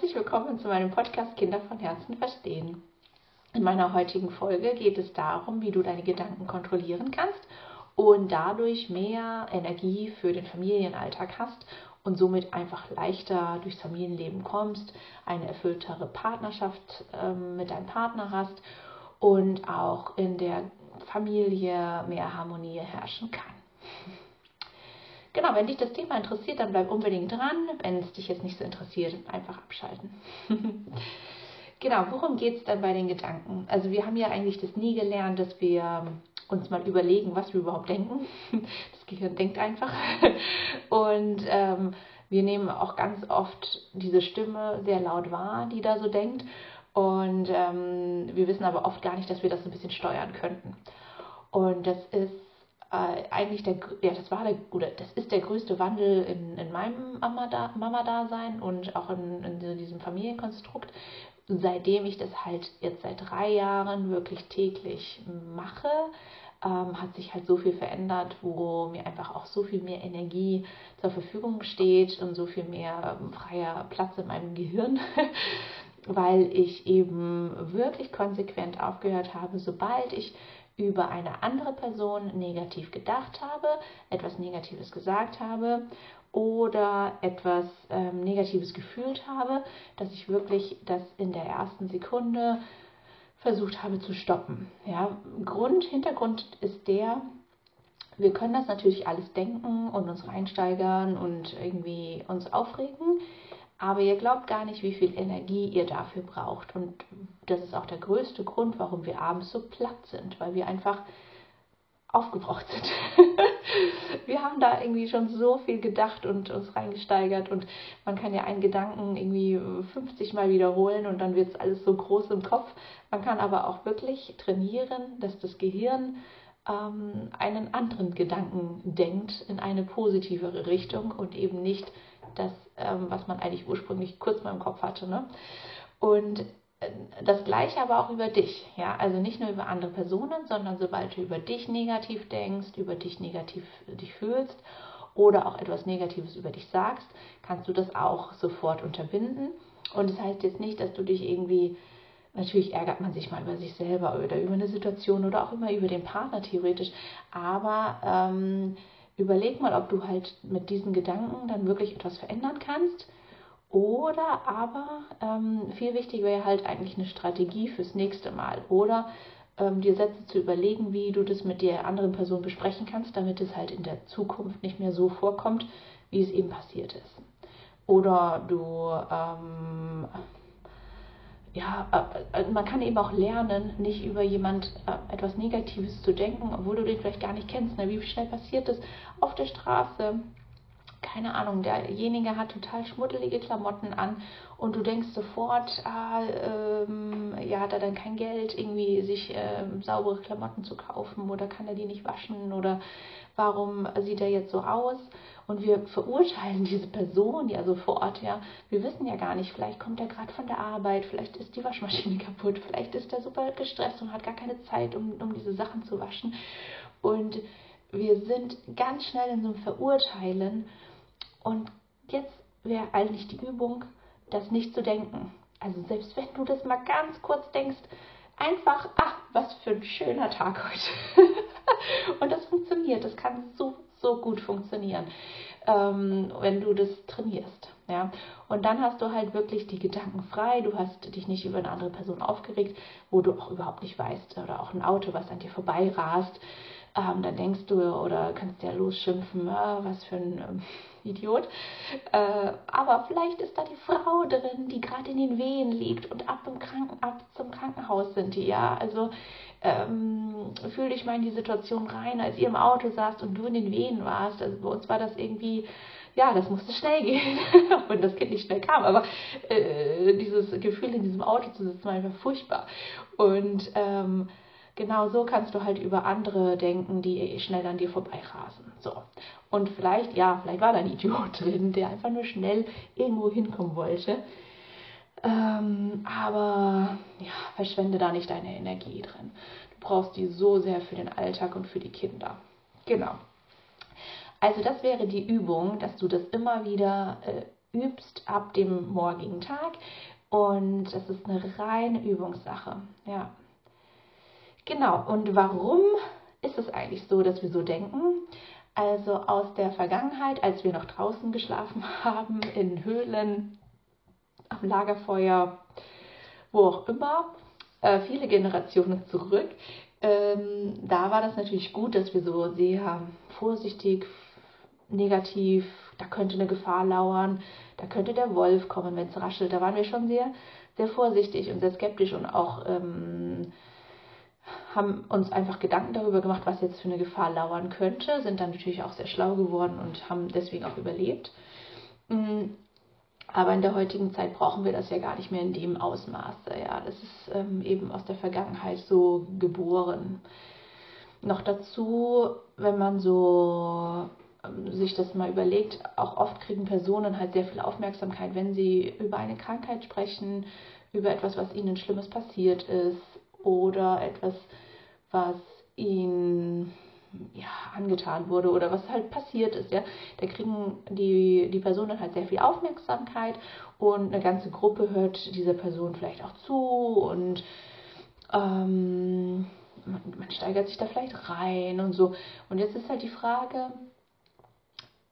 herzlich willkommen zu meinem Podcast Kinder von Herzen verstehen. In meiner heutigen Folge geht es darum, wie du deine Gedanken kontrollieren kannst und dadurch mehr Energie für den Familienalltag hast und somit einfach leichter durchs Familienleben kommst, eine erfülltere Partnerschaft ähm, mit deinem Partner hast und auch in der Familie mehr Harmonie herrschen kann. Genau, wenn dich das Thema interessiert, dann bleib unbedingt dran. Wenn es dich jetzt nicht so interessiert, einfach abschalten. genau, worum geht es dann bei den Gedanken? Also wir haben ja eigentlich das nie gelernt, dass wir uns mal überlegen, was wir überhaupt denken. Das Gehirn denkt einfach. Und ähm, wir nehmen auch ganz oft diese Stimme sehr laut wahr, die da so denkt. Und ähm, wir wissen aber oft gar nicht, dass wir das ein bisschen steuern könnten. Und das ist äh, eigentlich der, ja, das war der, oder das ist der größte Wandel in, in meinem Mama-Dasein und auch in, in diesem Familienkonstrukt, seitdem ich das halt jetzt seit drei Jahren wirklich täglich mache, ähm, hat sich halt so viel verändert, wo mir einfach auch so viel mehr Energie zur Verfügung steht und so viel mehr ähm, freier Platz in meinem Gehirn, weil ich eben wirklich konsequent aufgehört habe, sobald ich über eine andere Person negativ gedacht habe, etwas Negatives gesagt habe oder etwas ähm, Negatives gefühlt habe, dass ich wirklich das in der ersten Sekunde versucht habe zu stoppen. Ja, Grund, Hintergrund ist der, wir können das natürlich alles denken und uns reinsteigern und irgendwie uns aufregen. Aber ihr glaubt gar nicht, wie viel Energie ihr dafür braucht. Und das ist auch der größte Grund, warum wir abends so platt sind, weil wir einfach aufgebraucht sind. wir haben da irgendwie schon so viel gedacht und uns reingesteigert und man kann ja einen Gedanken irgendwie 50 Mal wiederholen und dann wird es alles so groß im Kopf. Man kann aber auch wirklich trainieren, dass das Gehirn ähm, einen anderen Gedanken denkt in eine positivere Richtung und eben nicht das, ähm, was man eigentlich ursprünglich kurz mal im Kopf hatte. Ne? Und äh, das gleiche aber auch über dich, ja, also nicht nur über andere Personen, sondern sobald du über dich negativ denkst, über dich negativ dich fühlst oder auch etwas Negatives über dich sagst, kannst du das auch sofort unterbinden. Und das heißt jetzt nicht, dass du dich irgendwie, natürlich ärgert man sich mal über sich selber oder über eine Situation oder auch immer über den Partner theoretisch, aber ähm, überleg mal, ob du halt mit diesen Gedanken dann wirklich etwas verändern kannst. Oder aber ähm, viel wichtiger wäre halt eigentlich eine Strategie fürs nächste Mal. Oder ähm, dir Sätze zu überlegen, wie du das mit der anderen Person besprechen kannst, damit es halt in der Zukunft nicht mehr so vorkommt, wie es eben passiert ist. Oder du ähm, ja, äh, äh, man kann eben auch lernen, nicht über jemand äh, etwas Negatives zu denken, obwohl du den vielleicht gar nicht kennst. Ne? Wie schnell passiert das auf der Straße? Keine Ahnung, derjenige hat total schmuddelige Klamotten an und du denkst sofort, ah, ähm, ja, hat er dann kein Geld, irgendwie sich ähm, saubere Klamotten zu kaufen oder kann er die nicht waschen oder warum sieht er jetzt so aus? Und wir verurteilen diese Person, die also vor Ort, ja, wir wissen ja gar nicht, vielleicht kommt er gerade von der Arbeit, vielleicht ist die Waschmaschine kaputt, vielleicht ist er super gestresst und hat gar keine Zeit, um, um diese Sachen zu waschen. Und wir sind ganz schnell in so einem Verurteilen. Und jetzt wäre eigentlich die Übung, das nicht zu denken. Also selbst wenn du das mal ganz kurz denkst, einfach, ach, was für ein schöner Tag heute. und das funktioniert, das kann so, so gut funktionieren, ähm, wenn du das trainierst. Ja? Und dann hast du halt wirklich die Gedanken frei, du hast dich nicht über eine andere Person aufgeregt, wo du auch überhaupt nicht weißt, oder auch ein Auto, was an dir vorbei rast. Ähm, dann denkst du oder kannst ja losschimpfen, ah, was für ein ähm, Idiot. Äh, aber vielleicht ist da die Frau drin, die gerade in den Wehen liegt und ab, Kranken, ab zum Krankenhaus sind die, ja. Also ähm, fühl dich mal in die Situation rein, als ihr im Auto saßt und du in den Wehen warst. Also bei uns war das irgendwie, ja, das musste schnell gehen, und das Kind nicht schnell kam, aber äh, dieses Gefühl in diesem Auto zu sitzen war einfach furchtbar. Und ähm, genau so kannst du halt über andere denken, die schnell an dir vorbeirasen. So. Und vielleicht, ja, vielleicht war da ein Idiot drin, der einfach nur schnell irgendwo hinkommen wollte. Ähm, aber ja, verschwende da nicht deine Energie drin. Du brauchst die so sehr für den Alltag und für die Kinder. Genau. Also das wäre die Übung, dass du das immer wieder äh, übst ab dem morgigen Tag. Und das ist eine reine Übungssache. Ja. Genau. Und warum ist es eigentlich so, dass wir so denken? Also aus der Vergangenheit, als wir noch draußen geschlafen haben, in Höhlen, am Lagerfeuer, wo auch immer, äh, viele Generationen zurück, ähm, da war das natürlich gut, dass wir so sehr vorsichtig, negativ, da könnte eine Gefahr lauern, da könnte der Wolf kommen, wenn es raschelt. Da waren wir schon sehr, sehr vorsichtig und sehr skeptisch und auch ähm, haben uns einfach Gedanken darüber gemacht, was jetzt für eine Gefahr lauern könnte, sind dann natürlich auch sehr schlau geworden und haben deswegen auch überlebt. Mm, aber in der heutigen Zeit brauchen wir das ja gar nicht mehr in dem Ausmaße. Ja, das ist ähm, eben aus der Vergangenheit so geboren. Noch dazu, wenn man so ähm, sich das mal überlegt, auch oft kriegen Personen halt sehr viel Aufmerksamkeit, wenn sie über eine Krankheit sprechen, über etwas, was ihnen Schlimmes passiert ist oder etwas, was ihnen ja, angetan wurde oder was halt passiert ist, ja, da kriegen die, die Personen halt sehr viel Aufmerksamkeit und eine ganze Gruppe hört dieser Person vielleicht auch zu und ähm, man, man steigert sich da vielleicht rein und so. Und jetzt ist halt die Frage,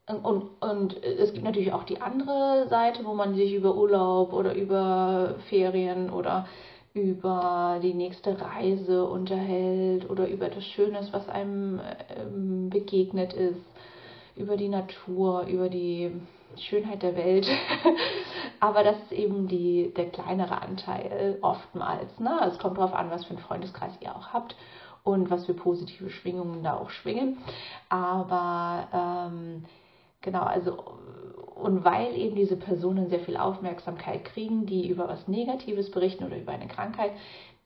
und, und es gibt natürlich auch die andere Seite, wo man sich über Urlaub oder über Ferien oder über die nächste Reise unterhält oder über das Schönes, was einem ähm, begegnet ist, über die Natur, über die Schönheit der Welt. Aber das ist eben die, der kleinere Anteil oftmals. Ne? Es kommt darauf an, was für einen Freundeskreis ihr auch habt und was für positive Schwingungen da auch schwingen. Aber ähm, Genau, also und weil eben diese Personen sehr viel Aufmerksamkeit kriegen, die über was Negatives berichten oder über eine Krankheit,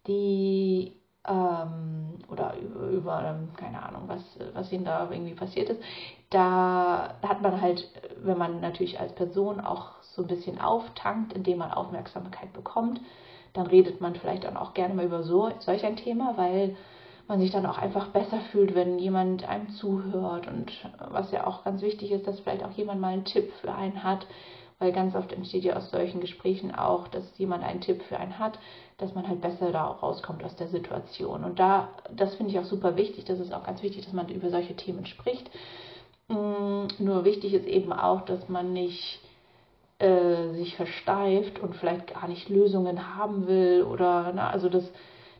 die ähm, oder über, über, ähm, keine Ahnung, was, was ihnen da irgendwie passiert ist, da hat man halt, wenn man natürlich als Person auch so ein bisschen auftankt, indem man Aufmerksamkeit bekommt, dann redet man vielleicht dann auch gerne mal über so, solch ein Thema, weil man sich dann auch einfach besser fühlt, wenn jemand einem zuhört und was ja auch ganz wichtig ist, dass vielleicht auch jemand mal einen Tipp für einen hat, weil ganz oft entsteht ja aus solchen Gesprächen auch, dass jemand einen Tipp für einen hat, dass man halt besser da rauskommt aus der Situation. Und da, das finde ich auch super wichtig, das ist auch ganz wichtig, dass man über solche Themen spricht. Mm, nur wichtig ist eben auch, dass man nicht äh, sich versteift und vielleicht gar nicht Lösungen haben will oder, na, also das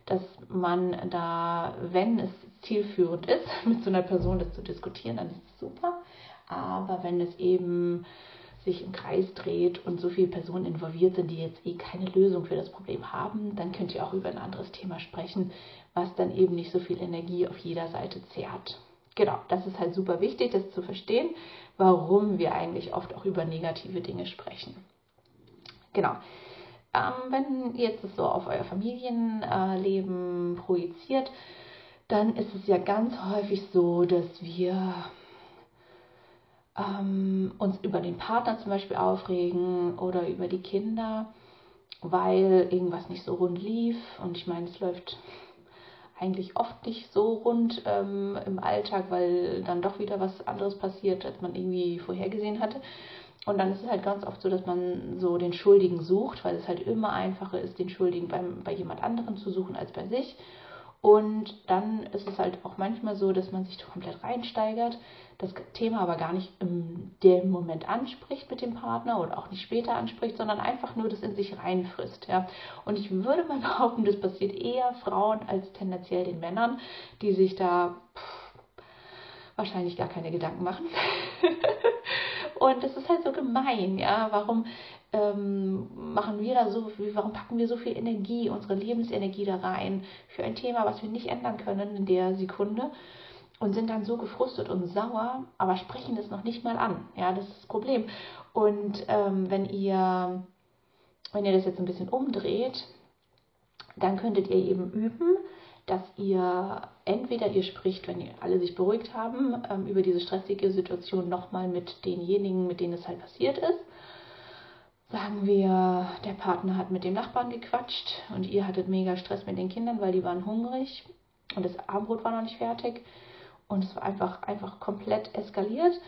dass man da, wenn es zielführend ist, mit so einer Person das zu diskutieren, dann ist es super. Aber wenn es eben sich im Kreis dreht und so viele Personen involviert sind, die jetzt eh keine Lösung für das Problem haben, dann könnt ihr auch über ein anderes Thema sprechen, was dann eben nicht so viel Energie auf jeder Seite zehrt. Genau, das ist halt super wichtig, das zu verstehen, warum wir eigentlich oft auch über negative Dinge sprechen. Genau. Ähm, wenn jetzt so auf euer Familienleben projiziert, dann ist es ja ganz häufig so, dass wir ähm, uns über den Partner zum Beispiel aufregen oder über die Kinder, weil irgendwas nicht so rund lief. Und ich meine, es läuft eigentlich oft nicht so rund ähm, im Alltag, weil dann doch wieder was anderes passiert, als man irgendwie vorhergesehen hatte. Und dann ist es halt ganz oft so, dass man so den Schuldigen sucht, weil es halt immer einfacher ist, den Schuldigen beim, bei jemand anderem zu suchen als bei sich. Und dann ist es halt auch manchmal so, dass man sich komplett reinsteigert, das Thema aber gar nicht in dem Moment anspricht mit dem Partner oder auch nicht später anspricht, sondern einfach nur das in sich reinfrisst. Ja. Und ich würde mal behaupten, das passiert eher Frauen als tendenziell den Männern, die sich da pff, wahrscheinlich gar keine Gedanken machen. Und das ist halt so gemein, ja. Warum ähm, machen wir da so, warum packen wir so viel Energie, unsere Lebensenergie da rein für ein Thema, was wir nicht ändern können in der Sekunde und sind dann so gefrustet und sauer, aber sprechen es noch nicht mal an. Ja, das ist das Problem. Und ähm, wenn ihr, wenn ihr das jetzt ein bisschen umdreht, dann könntet ihr eben üben, dass ihr entweder ihr spricht, wenn alle sich beruhigt haben, ähm, über diese stressige Situation nochmal mit denjenigen, mit denen es halt passiert ist. Sagen wir, der Partner hat mit dem Nachbarn gequatscht und ihr hattet mega Stress mit den Kindern, weil die waren hungrig und das Abendbrot war noch nicht fertig und es war einfach, einfach komplett eskaliert.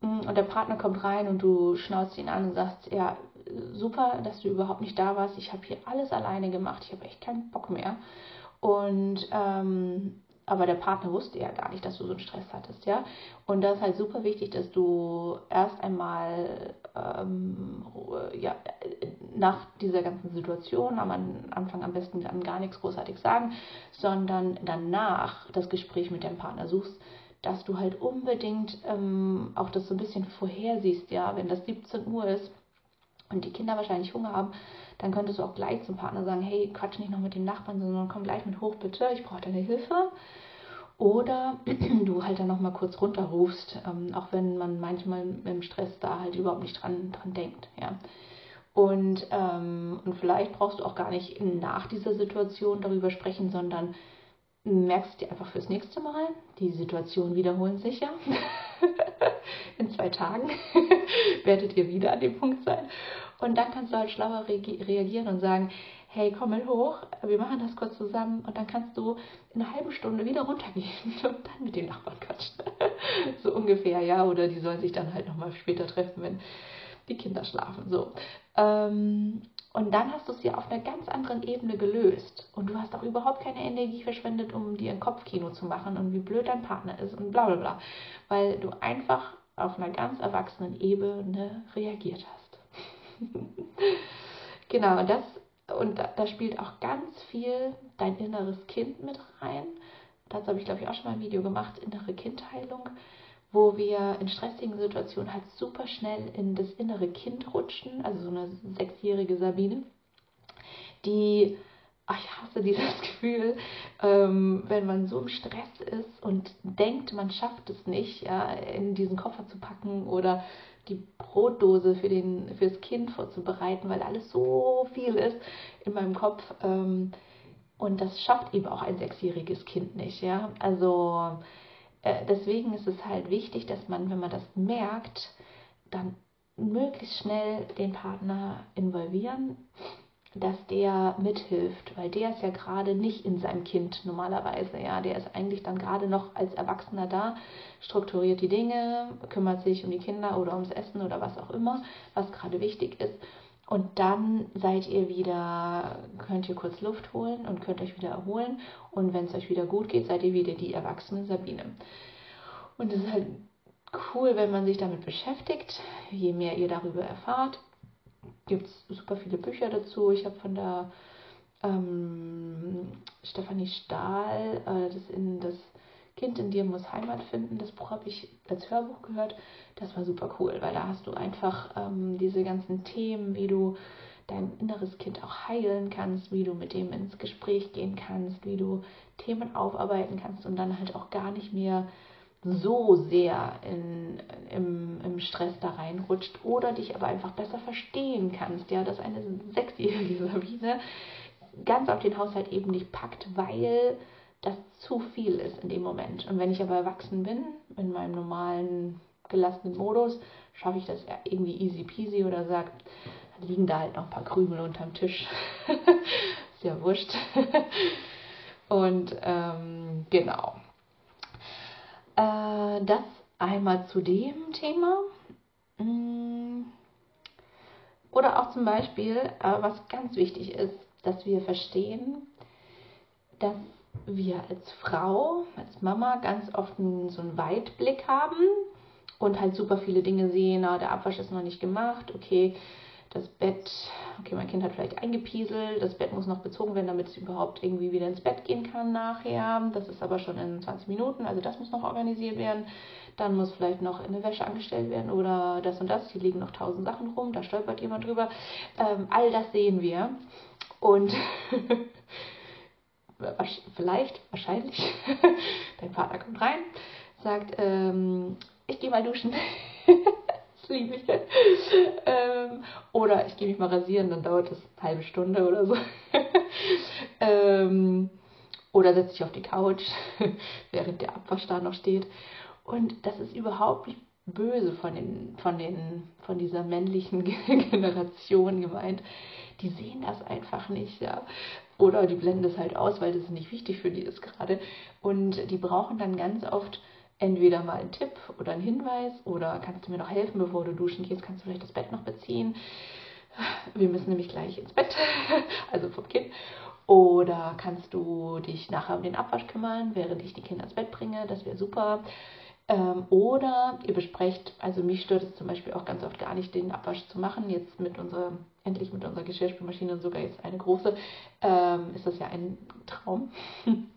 mm, und der Partner kommt rein und du schnauzt ihn an und sagst, ja, super, dass du überhaupt nicht da warst. Ich habe hier alles alleine gemacht. Ich habe echt keinen Bock mehr. Und ähm, aber der Partner wusste ja gar nicht, dass du so einen Stress hattest, ja. Und das ist halt super wichtig, dass du erst einmal ähm, ja, nach dieser ganzen Situation am Anfang am besten dann gar nichts großartig sagen, sondern danach das Gespräch mit deinem Partner suchst, dass du halt unbedingt ähm, auch das so ein bisschen vorhersiehst, ja, wenn das 17 Uhr ist und die Kinder wahrscheinlich Hunger haben, dann könntest du auch gleich zum Partner sagen, hey, quatsch nicht noch mit den Nachbarn, sondern komm gleich mit hoch, bitte, ich brauche deine Hilfe. Oder du halt dann nochmal kurz runterrufst, ähm, auch wenn man manchmal im Stress da halt überhaupt nicht dran, dran denkt. Ja. Und, ähm, und vielleicht brauchst du auch gar nicht nach dieser Situation darüber sprechen, sondern merkst dir einfach fürs nächste Mal, die Situationen wiederholen sich ja. In zwei Tagen werdet ihr wieder an dem Punkt sein. Und dann kannst du halt schlauer reagieren und sagen, hey, komm mal hoch, wir machen das kurz zusammen und dann kannst du in einer halben Stunde wieder runtergehen und dann mit den Nachbarn quatschen. so ungefähr, ja, oder die sollen sich dann halt nochmal später treffen, wenn die Kinder schlafen. So. Ähm, und dann hast du es ja auf einer ganz anderen Ebene gelöst. Und du hast auch überhaupt keine Energie verschwendet, um dir ein Kopfkino zu machen und wie blöd dein Partner ist und bla bla bla. Weil du einfach auf einer ganz erwachsenen Ebene reagiert hast. genau, und das und da, da, spielt auch ganz viel dein inneres Kind mit rein. Dazu habe ich, glaube ich, auch schon mal ein Video gemacht, innere Kindheilung, wo wir in stressigen Situationen halt super schnell in das innere Kind rutschen, also so eine sechsjährige Sabine, die, ach, ich hasse dieses Gefühl, ähm, wenn man so im Stress ist und denkt, man schafft es nicht, ja, in diesen Koffer zu packen oder die Brotdose für, den, für das Kind vorzubereiten, weil alles so viel ist in meinem Kopf. Ähm, und das schafft eben auch ein sechsjähriges Kind nicht. Ja? Also äh, deswegen ist es halt wichtig, dass man, wenn man das merkt, dann möglichst schnell den Partner involvieren dass der mithilft, weil der ist ja gerade nicht in seinem Kind normalerweise, ja, der ist eigentlich dann gerade noch als Erwachsener da, strukturiert die Dinge, kümmert sich um die Kinder oder ums Essen oder was auch immer, was gerade wichtig ist. Und dann seid ihr wieder, könnt ihr kurz Luft holen und könnt euch wieder erholen. Und wenn es euch wieder gut geht, seid ihr wieder die erwachsene Sabine. Und es ist halt cool, wenn man sich damit beschäftigt. Je mehr ihr darüber erfahrt, gibt es super viele Bücher dazu. Ich habe von der ähm, Stefanie Stahl äh, das, in, das Kind in dir muss Heimat finden. Das Buch habe ich als Hörbuch gehört. Das war super cool, weil da hast du einfach ähm, diese ganzen Themen, wie du dein inneres Kind auch heilen kannst, wie du mit dem ins Gespräch gehen kannst, wie du Themen aufarbeiten kannst und dann halt auch gar nicht mehr so sehr in, im, im Stress da reinrutscht oder dich aber einfach besser verstehen kannst, ja, dass eine sechsjährige Sabine ganz auf den Haushalt eben nicht packt, weil das zu viel ist in dem Moment. Und wenn ich aber erwachsen bin, in meinem normalen gelassenen Modus, schaffe ich das irgendwie easy peasy oder sage, liegen da halt noch ein paar Krümel unterm Tisch. ist ja wurscht. Und ähm, genau. Äh, das einmal zu dem Thema. Mm. Oder auch zum Beispiel, äh, was ganz wichtig ist, dass wir verstehen, dass wir als Frau, als Mama ganz oft so einen Weitblick haben und halt super viele Dinge sehen, na, der Abwasch ist noch nicht gemacht, okay, das Bett, okay, mein Kind hat vielleicht eingepieselt, das Bett muss noch bezogen werden, damit es überhaupt irgendwie wieder ins Bett gehen kann nachher. Das ist aber schon in 20 Minuten, also das muss noch organisiert werden. Dann muss vielleicht noch eine Wäsche angestellt werden oder das und das. Hier liegen noch tausend Sachen rum, da stolpert jemand drüber. Ähm, all das sehen wir. Und vielleicht, wahrscheinlich, dein Partner kommt rein, sagt, ähm, ich gehe mal duschen. liebe ich. ähm, oder ich gehe mich mal rasieren, dann dauert das eine halbe Stunde oder so. ähm, oder setze ich auf die Couch, während der Abwasch da noch steht. Und das ist überhaupt nicht böse von, den, von, den, von dieser männlichen Generation gemeint. Die sehen das einfach nicht, ja. Oder die blenden das halt aus, weil das nicht wichtig für die ist gerade. Und die brauchen dann ganz oft entweder mal ein Tipp oder ein Hinweis oder kannst du mir noch helfen, bevor du duschen gehst, kannst du vielleicht das Bett noch beziehen. Wir müssen nämlich gleich ins Bett, also vom Kind. Oder kannst du dich nachher um den Abwasch kümmern, während ich die Kinder ins Bett bringe? Das wäre super. Ähm, oder ihr besprecht, also mich stört es zum Beispiel auch ganz oft gar nicht, den Abwasch zu machen. Jetzt mit unserer, endlich mit unserer Geschirrspülmaschine und sogar jetzt eine große, ähm, ist das ja ein Traum.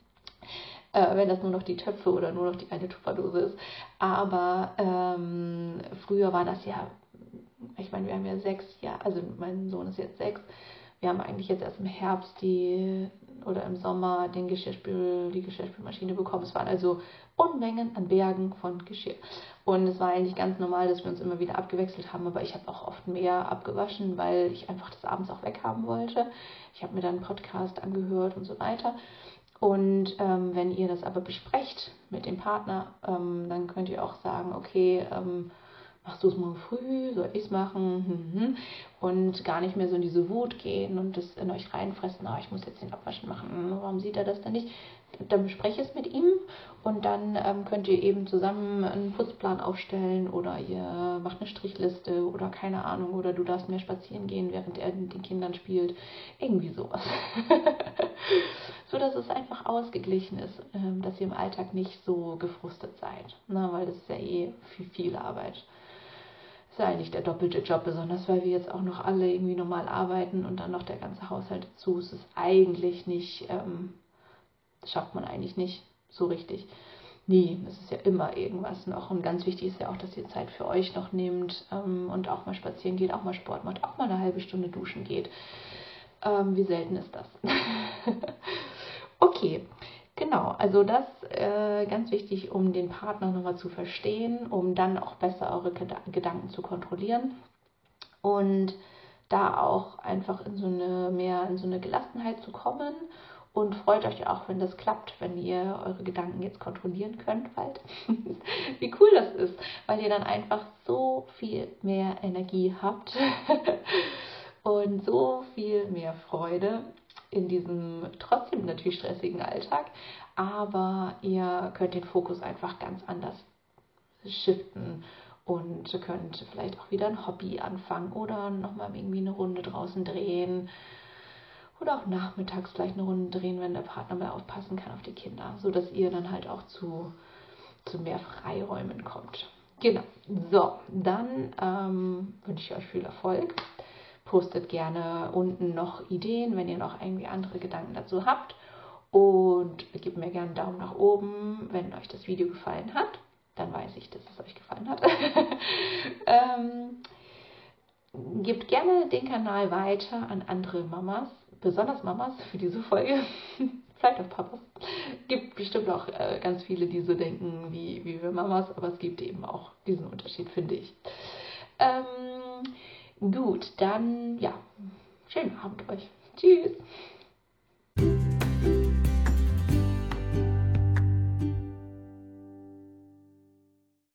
äh, wenn das nur noch die Töpfe oder nur noch die eine Tupperdose ist. Aber ähm, früher war das ja, ich meine, wir haben ja sechs Jahre, also mein Sohn ist jetzt sechs. Wir haben eigentlich jetzt erst im Herbst die oder im Sommer den Geschirrspül, die Geschirrspülmaschine bekommen. Es waren also Unmengen an Bergen von Geschirr. Und es war eigentlich ganz normal, dass wir uns immer wieder abgewechselt haben, aber ich habe auch oft mehr abgewaschen, weil ich einfach das abends auch weghaben wollte. Ich habe mir dann einen Podcast angehört und so weiter. Und ähm, wenn ihr das aber besprecht mit dem Partner, ähm, dann könnt ihr auch sagen, okay, ähm, machst du es morgen früh, soll ich es machen? Hm, hm. Und gar nicht mehr so in diese Wut gehen und das in euch reinfressen, oh, ich muss jetzt den Abwaschen machen, warum sieht er das denn nicht? Dann bespreche es mit ihm und dann ähm, könnt ihr eben zusammen einen Putzplan aufstellen oder ihr macht eine Strichliste oder keine Ahnung oder du darfst mehr spazieren gehen, während er mit den Kindern spielt. Irgendwie sowas. so dass es einfach ausgeglichen ist, ähm, dass ihr im Alltag nicht so gefrustet seid. Na, weil das ist ja eh viel, viel Arbeit. Ist ja eigentlich der doppelte Job, besonders weil wir jetzt auch noch alle irgendwie normal arbeiten und dann noch der ganze Haushalt dazu. Es ist eigentlich nicht, ähm, das schafft man eigentlich nicht so richtig. Nee, es ist ja immer irgendwas noch. Und ganz wichtig ist ja auch, dass ihr Zeit für euch noch nehmt ähm, und auch mal spazieren geht, auch mal Sport macht, auch mal eine halbe Stunde duschen geht. Ähm, wie selten ist das? okay, genau. Also das äh, ganz wichtig, um den Partner nochmal zu verstehen, um dann auch besser eure Gedanken zu kontrollieren und da auch einfach in so eine mehr in so eine Gelassenheit zu kommen und freut euch auch, wenn das klappt, wenn ihr eure Gedanken jetzt kontrollieren könnt bald. Wie cool das ist, weil ihr dann einfach so viel mehr Energie habt und so viel mehr Freude in diesem trotzdem natürlich stressigen Alltag, aber ihr könnt den Fokus einfach ganz anders shiften und könnt vielleicht auch wieder ein Hobby anfangen oder nochmal irgendwie eine Runde draußen drehen oder auch nachmittags vielleicht eine Runde drehen, wenn der Partner mal aufpassen kann auf die Kinder, so dass ihr dann halt auch zu, zu mehr Freiräumen kommt. Genau. So, dann ähm, wünsche ich euch viel Erfolg. Postet gerne unten noch Ideen, wenn ihr noch irgendwie andere Gedanken dazu habt. Und gebt mir gerne einen Daumen nach oben, wenn euch das Video gefallen hat. Dann weiß ich, dass es euch gefallen hat. ähm, gebt gerne den Kanal weiter an andere Mamas, besonders Mamas für diese Folge, vielleicht auch Papas. Gibt bestimmt auch äh, ganz viele, die so denken wie, wie wir Mamas, aber es gibt eben auch diesen Unterschied, finde ich. Ähm, gut, dann ja, schönen Abend euch. Tschüss.